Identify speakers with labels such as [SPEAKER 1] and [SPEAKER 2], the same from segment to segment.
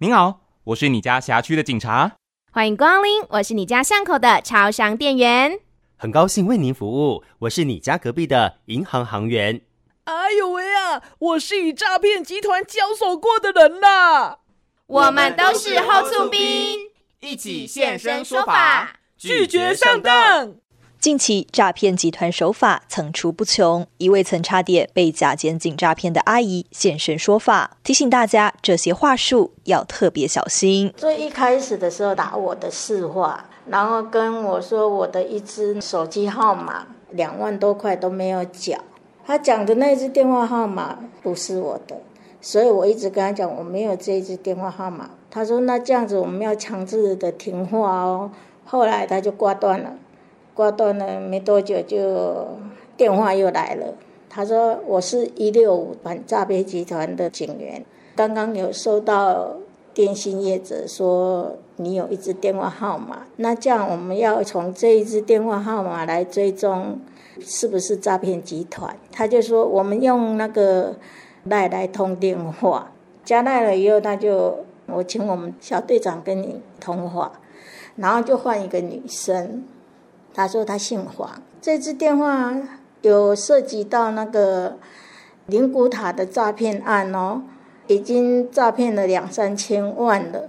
[SPEAKER 1] 您好，我是你家辖区的警察。
[SPEAKER 2] 欢迎光临，我是你家巷口的超商店员。
[SPEAKER 3] 很高兴为您服务，我是你家隔壁的银行行员。
[SPEAKER 4] 哎呦喂啊，我是与诈骗集团交手过的人啦。
[SPEAKER 2] 我们都是后促兵，
[SPEAKER 1] 一起现身说法，
[SPEAKER 4] 拒绝上当。
[SPEAKER 5] 近期诈骗集团手法层出不穷，一位曾差点被假检警诈骗的阿姨现身说法，提醒大家这些话术要特别小心。
[SPEAKER 6] 最一开始的时候打我的市话，然后跟我说我的一支手机号码两万多块都没有缴，他讲的那支电话号码不是我的，所以我一直跟他讲我没有这一支电话号码。他说那这样子我们要强制的停话哦，后来他就挂断了。挂断了没多久，就电话又来了。他说：“我是一六五反诈骗集团的警员，刚刚有收到电信业者说你有一支电话号码，那这样我们要从这一支电话号码来追踪是不是诈骗集团。”他就说：“我们用那个赖来通电话，加赖了以后，他就我请我们小队长跟你通话，然后就换一个女生。”他说他姓黄，这支电话有涉及到那个灵骨塔的诈骗案哦，已经诈骗了两三千万了。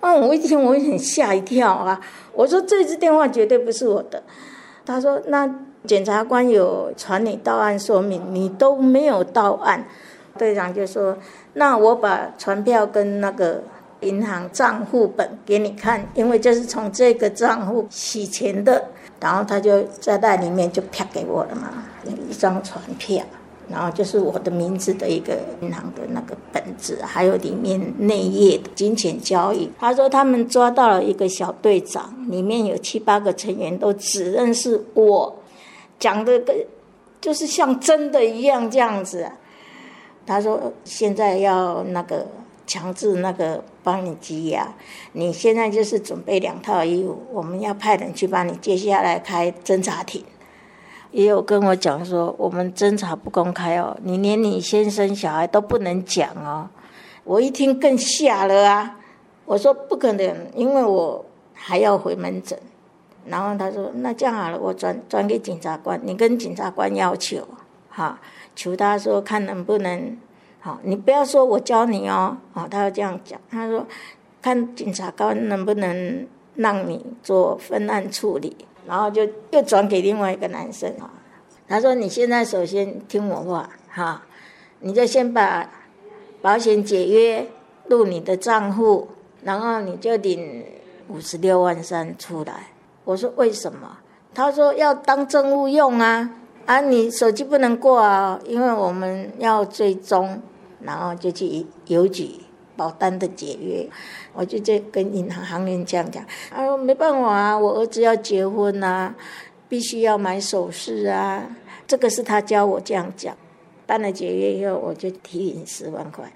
[SPEAKER 6] 哦，我一听我也很吓一跳啊！我说这支电话绝对不是我的。他说那检察官有传你到案说明，你都没有到案。队长就说那我把传票跟那个银行账户本给你看，因为就是从这个账户洗钱的。然后他就在袋里面就啪给我了嘛，一张传票，然后就是我的名字的一个银行的那个本子，还有里面内页的金钱交易。他说他们抓到了一个小队长，里面有七八个成员都只认识我，讲的跟就是像真的一样这样子。他说现在要那个。强制那个帮你羁押，你现在就是准备两套衣服，我们要派人去帮你接下来开侦查庭。也有跟我讲说，我们侦查不公开哦，你连你先生小孩都不能讲哦。我一听更吓了啊！我说不可能，因为我还要回门诊。然后他说那这样好了，我转转给检察官，你跟检察官要求，哈，求他说看能不能。好，你不要说我教你哦。好，他要这样讲。他说，看警察官能不能让你做分案处理，然后就又转给另外一个男生啊。他说，你现在首先听我话，哈，你就先把保险解约入你的账户，然后你就领五十六万三出来。我说为什么？他说要当证物用啊。啊，你手机不能过啊，因为我们要追踪，然后就去邮局保单的解约。我就在跟银行行员这样讲，他说没办法啊，我儿子要结婚啊，必须要买首饰啊，这个是他教我这样讲。办了解约以后，我就提领十万块，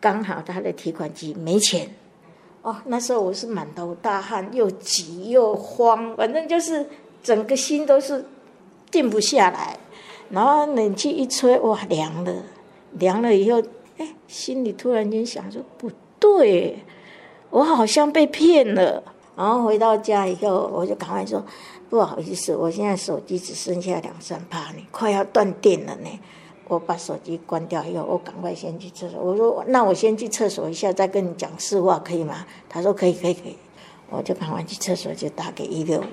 [SPEAKER 6] 刚好他的提款机没钱。哦，那时候我是满头大汗，又急又慌，反正就是整个心都是。定不下来，然后冷气一吹，哇，凉了，凉了以后，哎，心里突然间想说不对，我好像被骗了。然后回到家以后，我就赶快说不好意思，我现在手机只剩下两三趴，你快要断电了呢。我把手机关掉以后，我赶快先去厕所。我说那我先去厕所一下，再跟你讲实话，可以吗？他说可以，可以，可以。我就赶快去厕所，就打给一六五。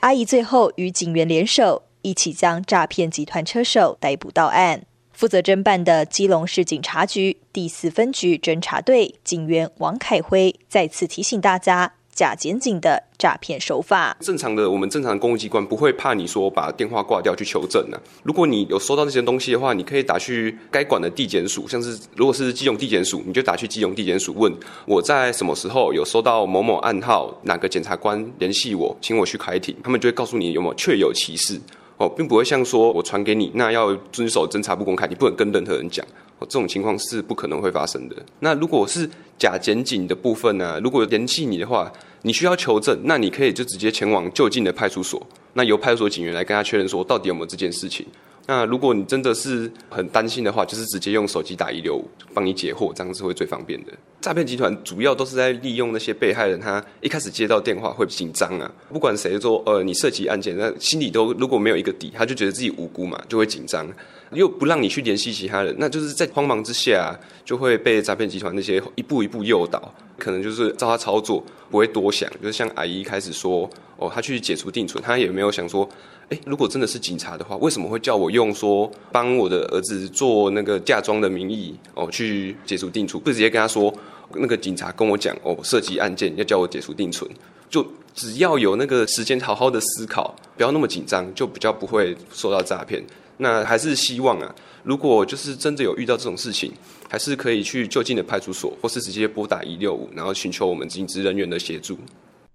[SPEAKER 5] 阿姨最后与警员联手。一起将诈骗集团车手逮捕到案。负责侦办的基隆市警察局第四分局侦查队警员王凯辉再次提醒大家：假检警的诈骗手法。
[SPEAKER 7] 正常的，我们正常公务机关不会怕你说把电话挂掉去求证呢、啊。如果你有收到这些东西的话，你可以打去该管的地检署，像是如果是基隆地检署，你就打去基隆地检署问我在什么时候有收到某某暗号，哪个检察官联系我，请我去开庭，他们就会告诉你有没有确有其事。哦，并不会像说我传给你，那要遵守侦查不公开，你不能跟任何人讲。这种情况是不可能会发生的。那如果是假检警的部分呢、啊？如果联系你的话，你需要求证，那你可以就直接前往就近的派出所，那由派出所警员来跟他确认说到底有没有这件事情。那如果你真的是很担心的话，就是直接用手机打一六五，帮你解惑，这样是会最方便的。诈骗集团主要都是在利用那些被害人，他一开始接到电话会紧张啊，不管谁说呃你涉及案件，那心里都如果没有一个底，他就觉得自己无辜嘛，就会紧张，又不让你去联系其他人，那就是在慌忙之下就会被诈骗集团那些一步一步诱导，可能就是照他操作，不会多想，就是像阿姨一开始说哦，他去解除定存，他也没有想说。诶，如果真的是警察的话，为什么会叫我用说帮我的儿子做那个嫁妆的名义哦去解除定存？不直接跟他说，那个警察跟我讲哦，涉及案件要叫我解除定存，就只要有那个时间好好的思考，不要那么紧张，就比较不会受到诈骗。那还是希望啊，如果就是真的有遇到这种事情，还是可以去就近的派出所，或是直接拨打一六五，然后寻求我们警职人员的协助。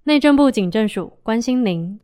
[SPEAKER 8] 内政部警政署关心您。